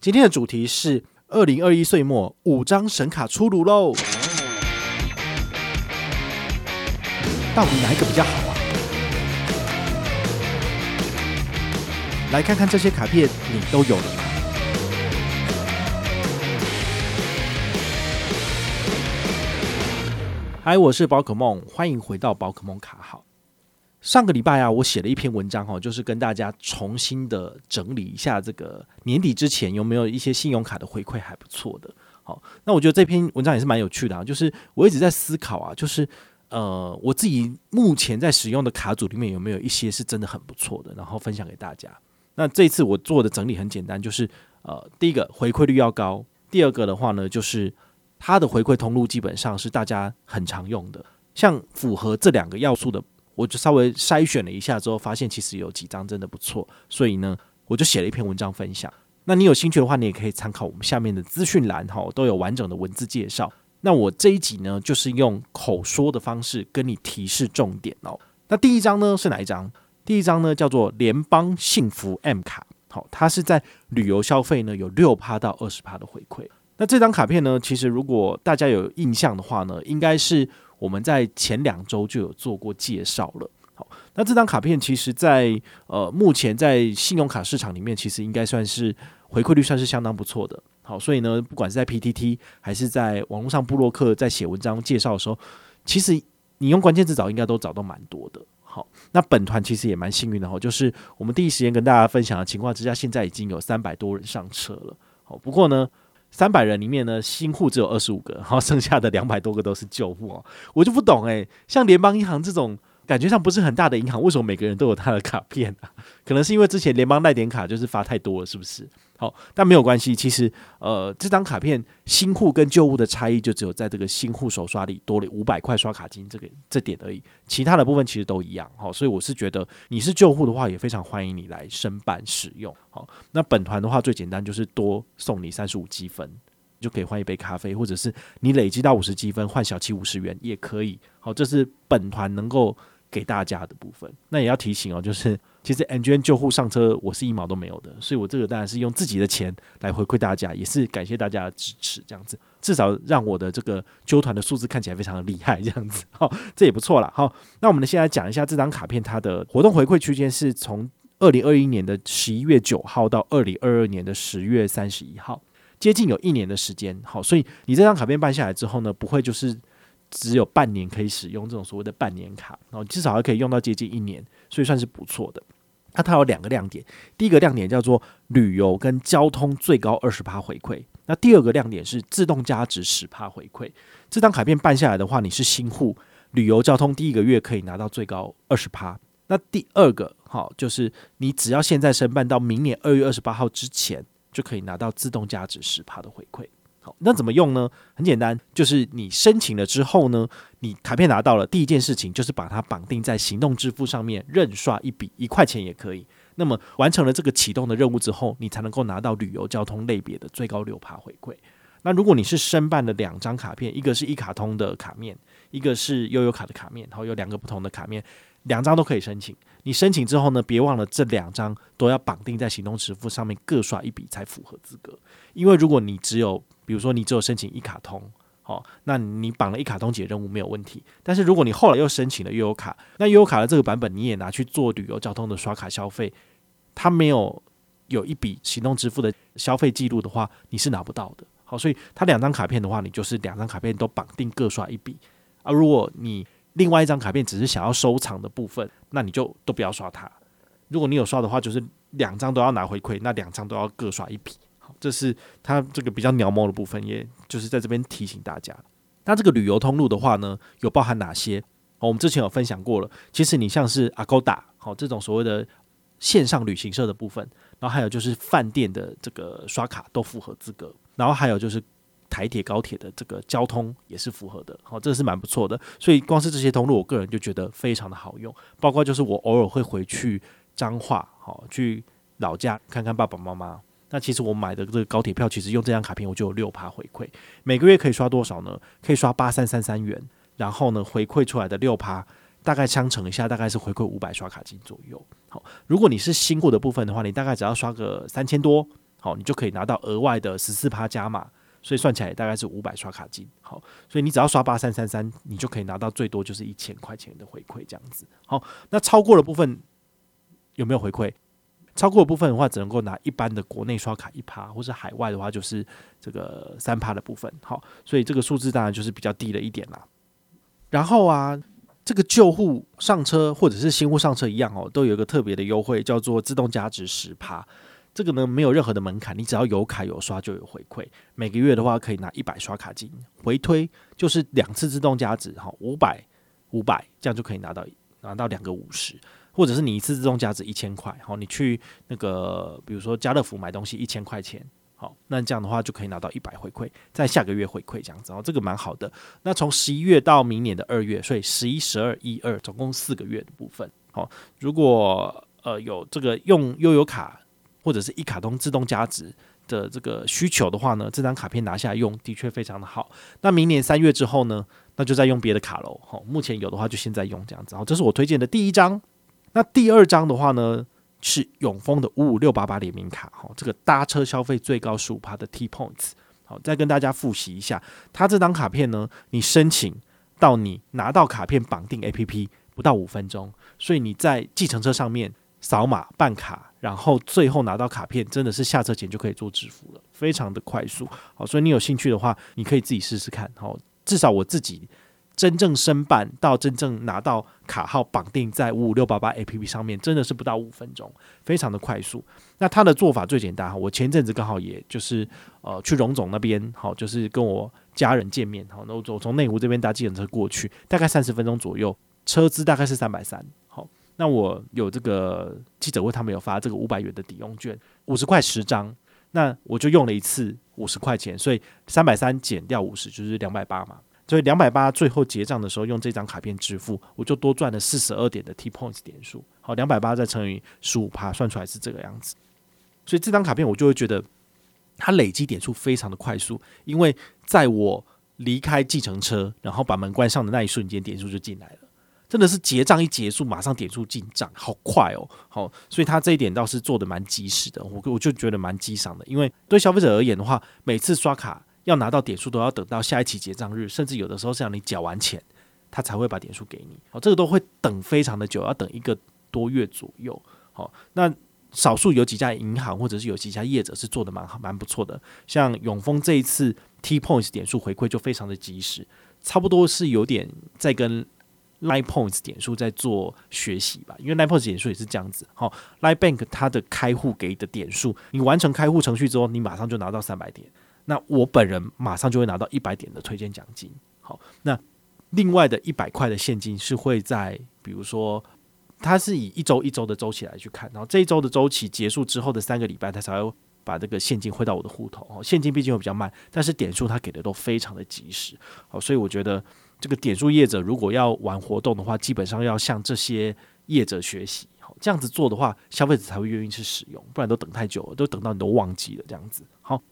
今天的主题是二零二一岁末五张神卡出炉喽，到底哪一个比较好啊？来看看这些卡片，你都有了吗？嗨，我是宝可梦，欢迎回到宝可梦卡号。上个礼拜啊，我写了一篇文章哈，就是跟大家重新的整理一下这个年底之前有没有一些信用卡的回馈还不错的。好，那我觉得这篇文章也是蛮有趣的啊，就是我一直在思考啊，就是呃，我自己目前在使用的卡组里面有没有一些是真的很不错的，然后分享给大家。那这次我做的整理很简单，就是呃，第一个回馈率要高，第二个的话呢，就是它的回馈通路基本上是大家很常用的，像符合这两个要素的。我就稍微筛选了一下之后，发现其实有几张真的不错，所以呢，我就写了一篇文章分享。那你有兴趣的话，你也可以参考我们下面的资讯栏哈，都有完整的文字介绍。那我这一集呢，就是用口说的方式跟你提示重点哦。那第一张呢是哪一张？第一张呢叫做联邦幸福 M 卡，好，它是在旅游消费呢有六趴到二十趴的回馈。那这张卡片呢，其实如果大家有印象的话呢，应该是。我们在前两周就有做过介绍了。好，那这张卡片其实在，呃目前在信用卡市场里面，其实应该算是回馈率算是相当不错的。好，所以呢，不管是在 PTT 还是在网络上布洛克在写文章介绍的时候，其实你用关键字找，应该都找到蛮多的。好，那本团其实也蛮幸运的哈，就是我们第一时间跟大家分享的情况之下，现在已经有三百多人上车了。好，不过呢。三百人里面呢，新户只有二十五个，然后剩下的两百多个都是旧户哦。我就不懂诶，像联邦银行这种感觉上不是很大的银行，为什么每个人都有他的卡片啊？可能是因为之前联邦赖点卡就是发太多了，是不是？好，但没有关系。其实，呃，这张卡片新户跟旧户的差异就只有在这个新户手刷里多了五百块刷卡金这个这点而已，其他的部分其实都一样。好，所以我是觉得你是旧户的话，也非常欢迎你来申办使用。好，那本团的话最简单就是多送你三十五积分，就可以换一杯咖啡，或者是你累积到五十积分换小七五十元也可以。好，这是本团能够给大家的部分。那也要提醒哦，就是。其实 MGM 旧户上车，我是一毛都没有的，所以我这个当然是用自己的钱来回馈大家，也是感谢大家的支持，这样子至少让我的这个揪团的数字看起来非常的厉害，这样子，好，这也不错了，好，那我们呢，先来讲一下这张卡片它的活动回馈区间是从二零二一年的十一月九号到二零二二年的十月三十一号，接近有一年的时间，好，所以你这张卡片办下来之后呢，不会就是只有半年可以使用这种所谓的半年卡，然后至少还可以用到接近一年，所以算是不错的。那它有两个亮点，第一个亮点叫做旅游跟交通最高二十趴回馈，那第二个亮点是自动加值十趴回馈。这张卡片办下来的话，你是新户，旅游交通第一个月可以拿到最高二十趴。那第二个好，就是你只要现在申办到明年二月二十八号之前，就可以拿到自动加值十趴的回馈。那怎么用呢？很简单，就是你申请了之后呢，你卡片拿到了，第一件事情就是把它绑定在行动支付上面，任刷一笔，一块钱也可以。那么完成了这个启动的任务之后，你才能够拿到旅游交通类别的最高六趴回馈。那如果你是申办了两张卡片，一个是一卡通的卡面，一个是悠游卡的卡面，然后有两个不同的卡面，两张都可以申请。你申请之后呢，别忘了这两张都要绑定在行动支付上面，各刷一笔才符合资格。因为如果你只有比如说，你只有申请一卡通，好，那你绑了一卡通解任务没有问题。但是如果你后来又申请了悠游卡，那悠游卡的这个版本你也拿去做旅游交通的刷卡消费，它没有有一笔行动支付的消费记录的话，你是拿不到的。好，所以它两张卡片的话，你就是两张卡片都绑定各刷一笔。而如果你另外一张卡片只是想要收藏的部分，那你就都不要刷它。如果你有刷的话，就是两张都要拿回馈，那两张都要各刷一笔。这是它这个比较鸟毛的部分，也就是在这边提醒大家。那这个旅游通路的话呢，有包含哪些？我们之前有分享过了。其实你像是 Agoda 好这种所谓的线上旅行社的部分，然后还有就是饭店的这个刷卡都符合资格，然后还有就是台铁高铁的这个交通也是符合的。好，这是蛮不错的。所以光是这些通路，我个人就觉得非常的好用。包括就是我偶尔会回去彰化，好去老家看看爸爸妈妈。那其实我买的这个高铁票，其实用这张卡片我就有六趴回馈，每个月可以刷多少呢？可以刷八三三三元，然后呢回馈出来的六趴，大概相乘一下，大概是回馈五百刷卡金左右。好，如果你是新户的部分的话，你大概只要刷个三千多，好，你就可以拿到额外的十四趴加码，所以算起来大概是五百刷卡金。好，所以你只要刷八三三三，你就可以拿到最多就是一千块钱的回馈这样子。好，那超过的部分有没有回馈？超过部分的话，只能够拿一般的国内刷卡一趴，或是海外的话就是这个三趴的部分。好，所以这个数字当然就是比较低了一点啦。然后啊。这个旧户上车或者是新户上车一样哦，都有一个特别的优惠，叫做自动加值十趴。这个呢，没有任何的门槛，你只要有卡有刷就有回馈。每个月的话可以拿一百刷卡金回推，就是两次自动加值哈，五百五百这样就可以拿到拿到两个五十，或者是你一次自动加值一千块，好，你去那个比如说家乐福买东西一千块钱。好，那这样的话就可以拿到一百回馈，在下个月回馈这样子哦，这个蛮好的。那从十一月到明年的二月，所以十一、十二、一二，总共四个月的部分。好，如果呃有这个用悠游卡或者是一卡通自动加值的这个需求的话呢，这张卡片拿下来用的确非常的好。那明年三月之后呢，那就再用别的卡喽。好，目前有的话就现在用这样子。好，这是我推荐的第一张。那第二张的话呢？是永丰的五五六八八联名卡，哈，这个搭车消费最高十五趴的 T Points，好，再跟大家复习一下，它这张卡片呢，你申请到你拿到卡片绑定 APP 不到五分钟，所以你在计程车上面扫码办卡，然后最后拿到卡片，真的是下车前就可以做支付了，非常的快速，好，所以你有兴趣的话，你可以自己试试看，好，至少我自己。真正申办到真正拿到卡号绑定在五五六八八 APP 上面，真的是不到五分钟，非常的快速。那他的做法最简单哈，我前阵子刚好也就是呃去荣总那边，好，就是跟我家人见面，好，那我从内湖这边搭计程车过去，大概三十分钟左右，车资大概是三百三。好，那我有这个记者会，他们有发这个五百元的抵用券，五十块十张，那我就用了一次五十块钱，所以三百三减掉五十就是两百八嘛。所以两百八最后结账的时候用这张卡片支付，我就多赚了四十二点的 T Points 点数。好，两百八再乘以十五趴，算出来是这个样子。所以这张卡片我就会觉得它累积点数非常的快速，因为在我离开计程车，然后把门关上的那一瞬间，点数就进来了。真的是结账一结束，马上点数进账，好快哦。好，所以他这一点倒是做的蛮及时的，我我就觉得蛮激赏的。因为对消费者而言的话，每次刷卡。要拿到点数都要等到下一期结账日，甚至有的时候是让你缴完钱，他才会把点数给你。哦，这个都会等非常的久，要等一个多月左右。好，那少数有几家银行或者是有几家业者是做的蛮好、蛮不错的。像永丰这一次 T Points 点数回馈就非常的及时，差不多是有点在跟 Line Points 点数在做学习吧。因为 Line Points 点数也是这样子。好，Line Bank 它的开户给的点数，你完成开户程序之后，你马上就拿到三百点。那我本人马上就会拿到一百点的推荐奖金。好，那另外的一百块的现金是会在，比如说，它是以一周一周的周期来去看，然后这一周的周期结束之后的三个礼拜，它才会把这个现金汇到我的户头。哦，现金毕竟会比较慢，但是点数它给的都非常的及时。好，所以我觉得这个点数业者如果要玩活动的话，基本上要向这些业者学习。好，这样子做的话，消费者才会愿意去使用，不然都等太久了，都等到你都忘记了这样子。好，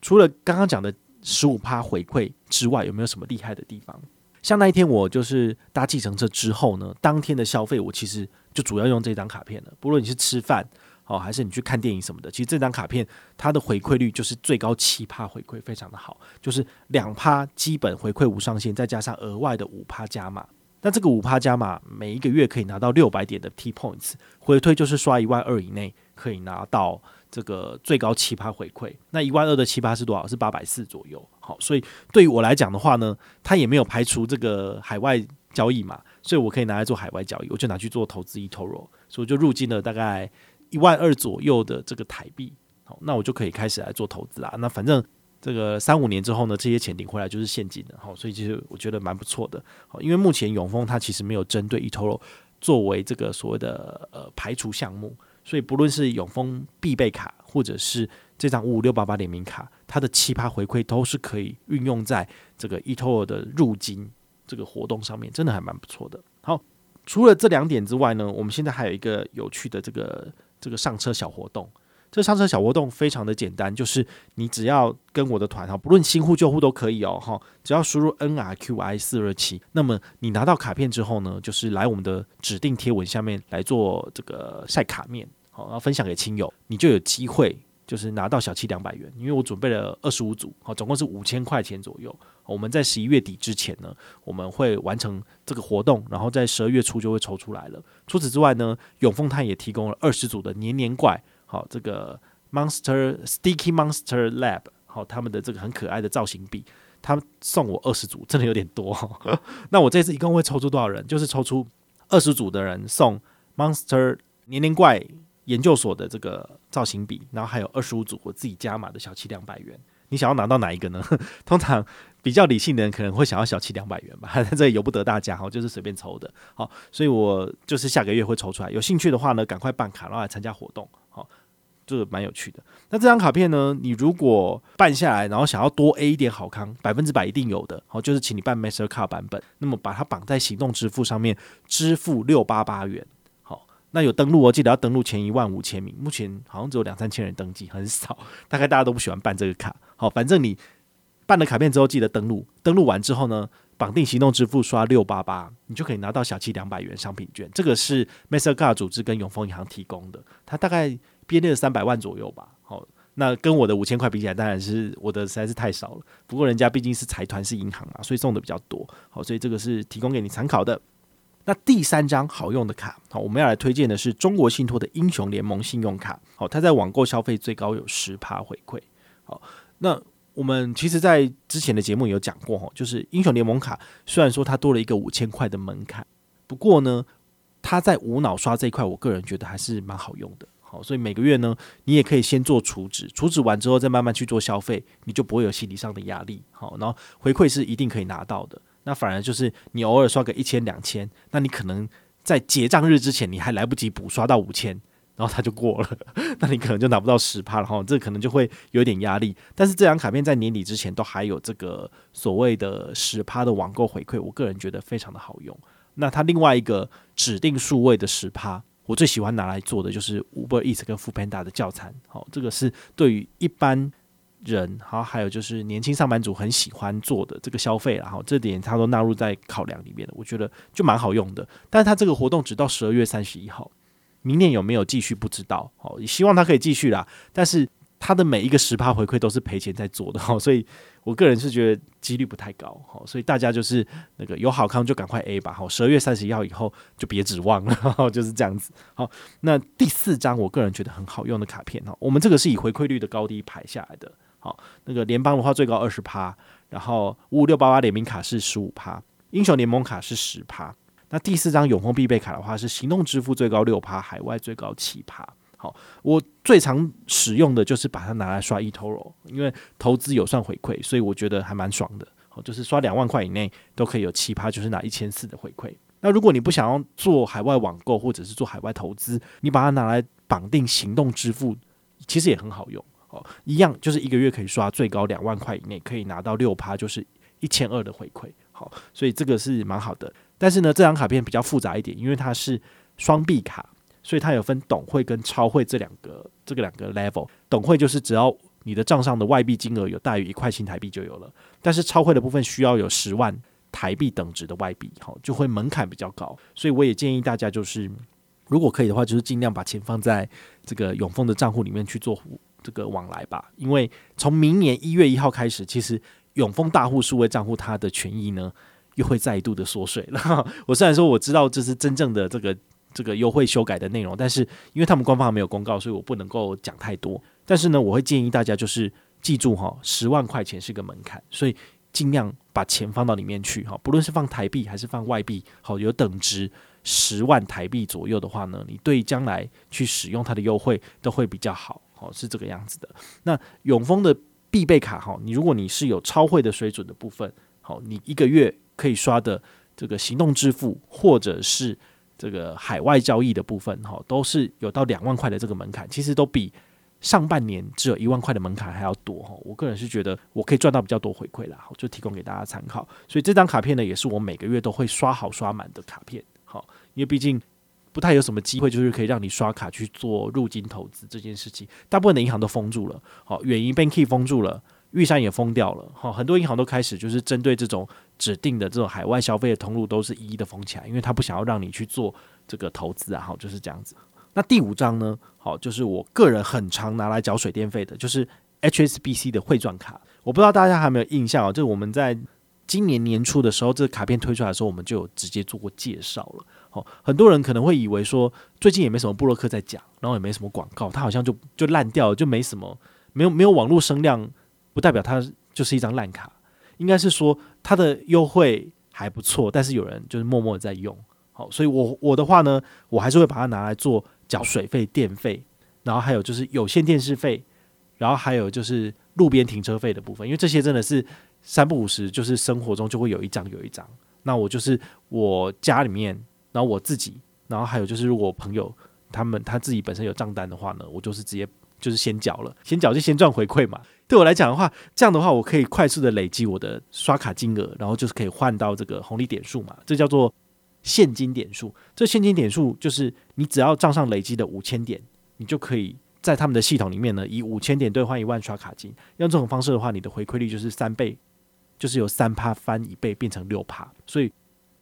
除了刚刚讲的十五趴回馈之外，有没有什么厉害的地方？像那一天我就是搭计程车之后呢，当天的消费我其实就主要用这张卡片了。不论你是吃饭哦，还是你去看电影什么的，其实这张卡片它的回馈率就是最高七趴回馈，非常的好，就是两趴基本回馈无上限，再加上额外的五趴加码。那这个五趴加码，每一个月可以拿到六百点的 T Points 回推，就是刷一万二以内可以拿到。这个最高七趴回馈，那一万二的七趴是多少？是八百四左右。好，所以对于我来讲的话呢，它也没有排除这个海外交易嘛，所以我可以拿来做海外交易，我就拿去做投资 eToro，所以我就入金了大概一万二左右的这个台币。好，那我就可以开始来做投资啦。那反正这个三五年之后呢，这些钱领回来就是现金的。好，所以其实我觉得蛮不错的。好，因为目前永丰它其实没有针对 eToro 作为这个所谓的呃排除项目。所以不论是永丰必备卡，或者是这张五五六八八联名卡，它的奇葩回馈都是可以运用在这个 eToro 的入金这个活动上面，真的还蛮不错的。好，除了这两点之外呢，我们现在还有一个有趣的这个这个上车小活动。这上车小活动非常的简单，就是你只要跟我的团哈，不论新户旧户都可以哦哈，只要输入 NRQI 四二七，那么你拿到卡片之后呢，就是来我们的指定贴文下面来做这个晒卡面。好，然后分享给亲友，你就有机会就是拿到小七两百元，因为我准备了二十五组，好，总共是五千块钱左右。我们在十一月底之前呢，我们会完成这个活动，然后在十二月初就会抽出来了。除此之外呢，永丰泰也提供了二十组的年年怪，好，这个 Monster Sticky Monster Lab，好，他们的这个很可爱的造型笔，他们送我二十组，真的有点多。那我这次一共会抽出多少人？就是抽出二十组的人送 Monster 年年怪。研究所的这个造型笔，然后还有二十五组我自己加码的小七两百元，你想要拿到哪一个呢？通常比较理性的人可能会想要小七两百元吧，这里由不得大家哈，就是随便抽的。好，所以我就是下个月会抽出来，有兴趣的话呢，赶快办卡，然后来参加活动，好，这个蛮有趣的。那这张卡片呢，你如果办下来，然后想要多 A 一点好康，百分之百一定有的，好，就是请你办 Mastercard 版本，那么把它绑在行动支付上面，支付六八八元。那有登录，我记得要登录前一万五千名，目前好像只有两三千人登记，很少，大概大家都不喜欢办这个卡。好，反正你办了卡片之后，记得登录，登录完之后呢，绑定行动支付刷六八八，你就可以拿到小七两百元商品券。这个是 Mastercard 组织跟永丰银行提供的，它大概编列了三百万左右吧。好，那跟我的五千块比起来，当然是我的实在是太少了。不过人家毕竟是财团是银行啊，所以送的比较多。好，所以这个是提供给你参考的。那第三张好用的卡，好，我们要来推荐的是中国信托的英雄联盟信用卡。好，它在网购消费最高有十趴回馈。好，那我们其实，在之前的节目有讲过，哈，就是英雄联盟卡虽然说它多了一个五千块的门槛，不过呢，它在无脑刷这一块，我个人觉得还是蛮好用的。好，所以每个月呢，你也可以先做储值，储值完之后再慢慢去做消费，你就不会有心理上的压力。好，然后回馈是一定可以拿到的。那反而就是你偶尔刷个一千两千，那你可能在结账日之前你还来不及补刷到五千，然后它就过了，那你可能就拿不到十趴了哈，这可能就会有点压力。但是这张卡片在年底之前都还有这个所谓的十趴的网购回馈，我个人觉得非常的好用。那它另外一个指定数位的十趴，我最喜欢拿来做的就是 Uber Eats 跟 Foodpanda 的教餐，好，这个是对于一般。人，好，还有就是年轻上班族很喜欢做的这个消费，然后这点他都纳入在考量里面的，我觉得就蛮好用的。但是他这个活动只到十二月三十一号，明年有没有继续不知道，好，也希望他可以继续啦。但是他的每一个十趴回馈都是赔钱在做的，好，所以我个人是觉得几率不太高，好，所以大家就是那个有好康就赶快 A 吧，好，十二月三十一号以后就别指望了，就是这样子。好，那第四张我个人觉得很好用的卡片哈，我们这个是以回馈率的高低排下来的。那个联邦的话最高二十趴，然后五五六八八联名卡是十五趴，英雄联盟卡是十趴。那第四张永丰必备卡的话是行动支付最高六趴，海外最高七趴。好，我最常使用的就是把它拿来刷 eToro，因为投资有算回馈，所以我觉得还蛮爽的。好，就是刷两万块以内都可以有七趴，就是拿一千四的回馈。那如果你不想要做海外网购或者是做海外投资，你把它拿来绑定行动支付，其实也很好用。一样就是一个月可以刷最高两万块以内，可以拿到六趴，就是一千二的回馈。好，所以这个是蛮好的。但是呢，这张卡片比较复杂一点，因为它是双币卡，所以它有分董汇跟超汇这两个这个两个 level。董汇就是只要你的账上的外币金额有大于一块新台币就有了，但是超汇的部分需要有十万台币等值的外币，好，就会门槛比较高。所以我也建议大家就是，如果可以的话，就是尽量把钱放在这个永丰的账户里面去做。这个往来吧，因为从明年一月一号开始，其实永丰大户数位账户它的权益呢又会再度的缩水了。我虽然说我知道这是真正的这个这个优惠修改的内容，但是因为他们官方还没有公告，所以我不能够讲太多。但是呢，我会建议大家就是记住哈，十万块钱是个门槛，所以尽量把钱放到里面去哈，不论是放台币还是放外币，好，有等值十万台币左右的话呢，你对将来去使用它的优惠都会比较好。哦，是这个样子的。那永丰的必备卡哈，你如果你是有超会的水准的部分，好，你一个月可以刷的这个行动支付或者是这个海外交易的部分，哈，都是有到两万块的这个门槛，其实都比上半年只有一万块的门槛还要多哈。我个人是觉得我可以赚到比较多回馈啦，就提供给大家参考。所以这张卡片呢，也是我每个月都会刷好刷满的卡片，好，因为毕竟。不太有什么机会，就是可以让你刷卡去做入金投资这件事情。大部分的银行都封住了，好，远银 Banky 封住了，玉山也封掉了，好，很多银行都开始就是针对这种指定的这种海外消费的通路，都是一一的封起来，因为他不想要让你去做这个投资啊，好，就是这样子。那第五张呢？好，就是我个人很常拿来缴水电费的，就是 HSBC 的汇转卡。我不知道大家还有没有印象哦？就是我们在今年年初的时候，这个卡片推出来的时候，我们就有直接做过介绍了。好，很多人可能会以为说，最近也没什么布洛克在讲，然后也没什么广告，它好像就就烂掉了，就没什么，没有没有网络声量，不代表它就是一张烂卡。应该是说它的优惠还不错，但是有人就是默默的在用。好，所以我我的话呢，我还是会把它拿来做缴水费、电费，然后还有就是有线电视费，然后还有就是路边停车费的部分，因为这些真的是三不五时，就是生活中就会有一张有一张。那我就是我家里面，然后我自己，然后还有就是如果朋友他们他自己本身有账单的话呢，我就是直接就是先缴了，先缴就先赚回馈嘛。对我来讲的话，这样的话我可以快速的累积我的刷卡金额，然后就是可以换到这个红利点数嘛，这叫做现金点数。这现金点数就是你只要账上累积的五千点，你就可以在他们的系统里面呢，以五千点兑换一万刷卡金。用这种方式的话，你的回馈率就是三倍，就是由三趴翻一倍变成六趴。所以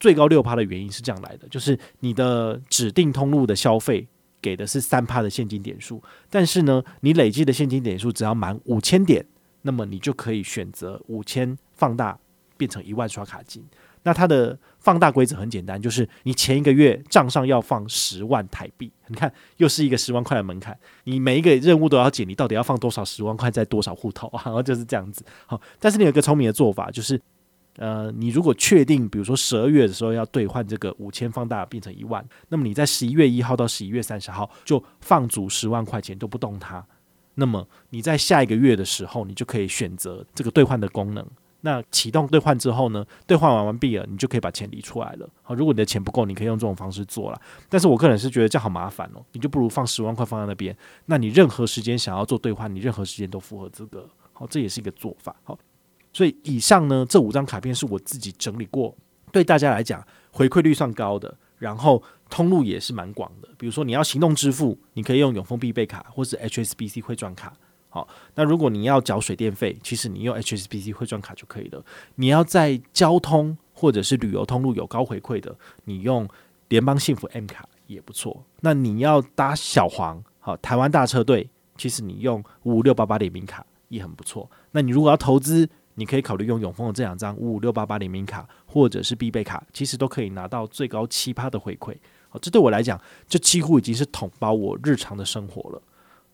最高六趴的原因是这样来的，就是你的指定通路的消费。给的是三趴的现金点数，但是呢，你累计的现金点数只要满五千点，那么你就可以选择五千放大变成一万刷卡金。那它的放大规则很简单，就是你前一个月账上要放十万台币。你看，又是一个十万块的门槛，你每一个任务都要解，你到底要放多少十万块在多少户头啊？然后就是这样子。好，但是你有一个聪明的做法，就是。呃，你如果确定，比如说十二月的时候要兑换这个五千放大变成一万，那么你在十一月一号到十一月三十号就放足十万块钱都不动它，那么你在下一个月的时候，你就可以选择这个兑换的功能。那启动兑换之后呢，兑换完完毕了，你就可以把钱理出来了。好，如果你的钱不够，你可以用这种方式做了。但是我个人是觉得这样好麻烦哦，你就不如放十万块放在那边，那你任何时间想要做兑换，你任何时间都符合资格。好，这也是一个做法。好。所以以上呢，这五张卡片是我自己整理过，对大家来讲回馈率算高的，然后通路也是蛮广的。比如说你要行动支付，你可以用永丰必备卡或是 HSBC 汇转卡。好，那如果你要缴水电费，其实你用 HSBC 汇转卡就可以了。你要在交通或者是旅游通路有高回馈的，你用联邦幸福 M 卡也不错。那你要搭小黄，好，台湾大车队，其实你用五五六八八联名卡也很不错。那你如果要投资，你可以考虑用永丰的这两张五五六八八联名卡，或者是必备卡，其实都可以拿到最高七趴的回馈。好，这对我来讲，就几乎已经是统包我日常的生活了。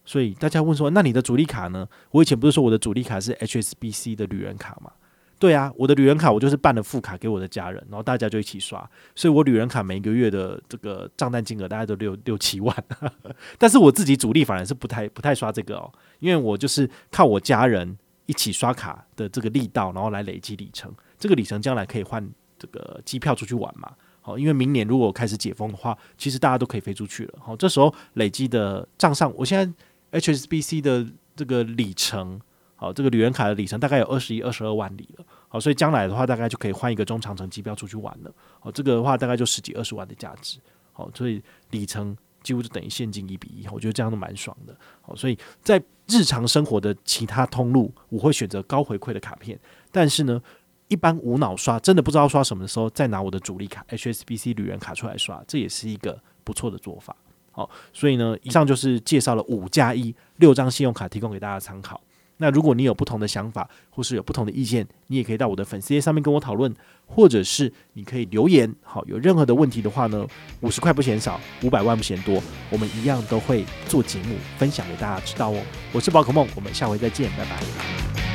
所以大家问说，那你的主力卡呢？我以前不是说我的主力卡是 HSBC 的旅人卡吗？对啊，我的旅人卡我就是办了副卡给我的家人，然后大家就一起刷，所以我旅人卡每个月的这个账单金额大概都六六七万。但是我自己主力反而是不太不太刷这个哦，因为我就是靠我家人。一起刷卡的这个力道，然后来累积里程，这个里程将来可以换这个机票出去玩嘛？好，因为明年如果开始解封的话，其实大家都可以飞出去了。好，这时候累积的账上，我现在 HSBC 的这个里程，好，这个旅人卡的里程大概有二十一、二十二万里了。好，所以将来的话，大概就可以换一个中长程机票出去玩了。好，这个的话大概就十几、二十万的价值。好，所以里程。几乎就等于现金一比一，我觉得这样都蛮爽的。好，所以在日常生活的其他通路，我会选择高回馈的卡片。但是呢，一般无脑刷，真的不知道刷什么的时候，再拿我的主力卡 HSBC 旅人卡出来刷，这也是一个不错的做法。好，所以呢，以上就是介绍了五加一六张信用卡，提供给大家参考。那如果你有不同的想法，或是有不同的意见，你也可以到我的粉丝页上面跟我讨论，或者是你可以留言。好，有任何的问题的话呢，五十块不嫌少，五百万不嫌多，我们一样都会做节目分享给大家知道哦。我是宝可梦，我们下回再见，拜拜。